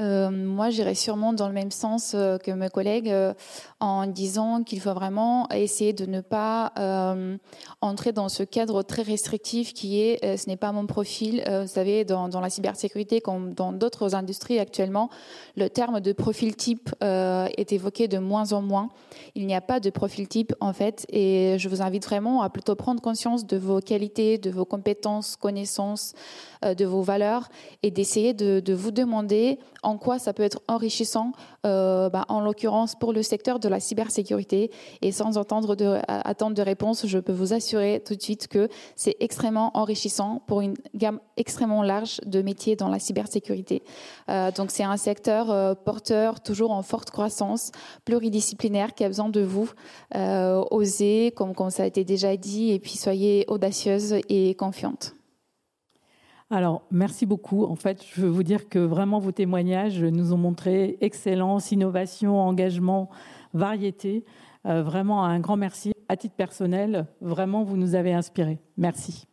Euh, moi, j'irais sûrement dans le même sens euh, que mes collègues euh, en disant qu'il faut vraiment essayer de ne pas entrer dans ce cadre très restrictif qui est ce n'est pas mon profil. vous savez, dans, la cybersécurité, comme dans d'autres industries actuellement, le terme de profil type est évoqué de moins en moins. Il n'y a pas de profil type en fait, et je vous invite vraiment à plutôt prendre conscience de vos qualités, de vos compétences, connaissances, de vos valeurs, et d'essayer de, de vous demander quoi ça peut être enrichissant, euh, bah, en l'occurrence pour le secteur de la cybersécurité. Et sans attendre de réponse, je peux vous assurer tout de suite que c'est extrêmement enrichissant pour une gamme extrêmement large de métiers dans la cybersécurité. Euh, donc c'est un secteur euh, porteur, toujours en forte croissance, pluridisciplinaire, qui a besoin de vous. osez, comme, comme ça a été déjà dit, et puis soyez audacieuse et confiante. Alors, merci beaucoup. En fait, je veux vous dire que vraiment vos témoignages nous ont montré excellence, innovation, engagement, variété. Euh, vraiment un grand merci. À titre personnel, vraiment, vous nous avez inspirés. Merci.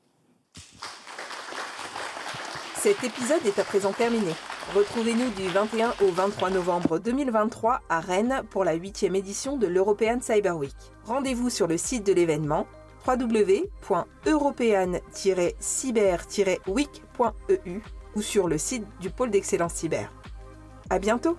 Cet épisode est à présent terminé. Retrouvez-nous du 21 au 23 novembre 2023 à Rennes pour la huitième édition de l'European Cyber Week. Rendez-vous sur le site de l'événement www.european-cyber-week.eu ou sur le site du pôle d'excellence cyber. À bientôt!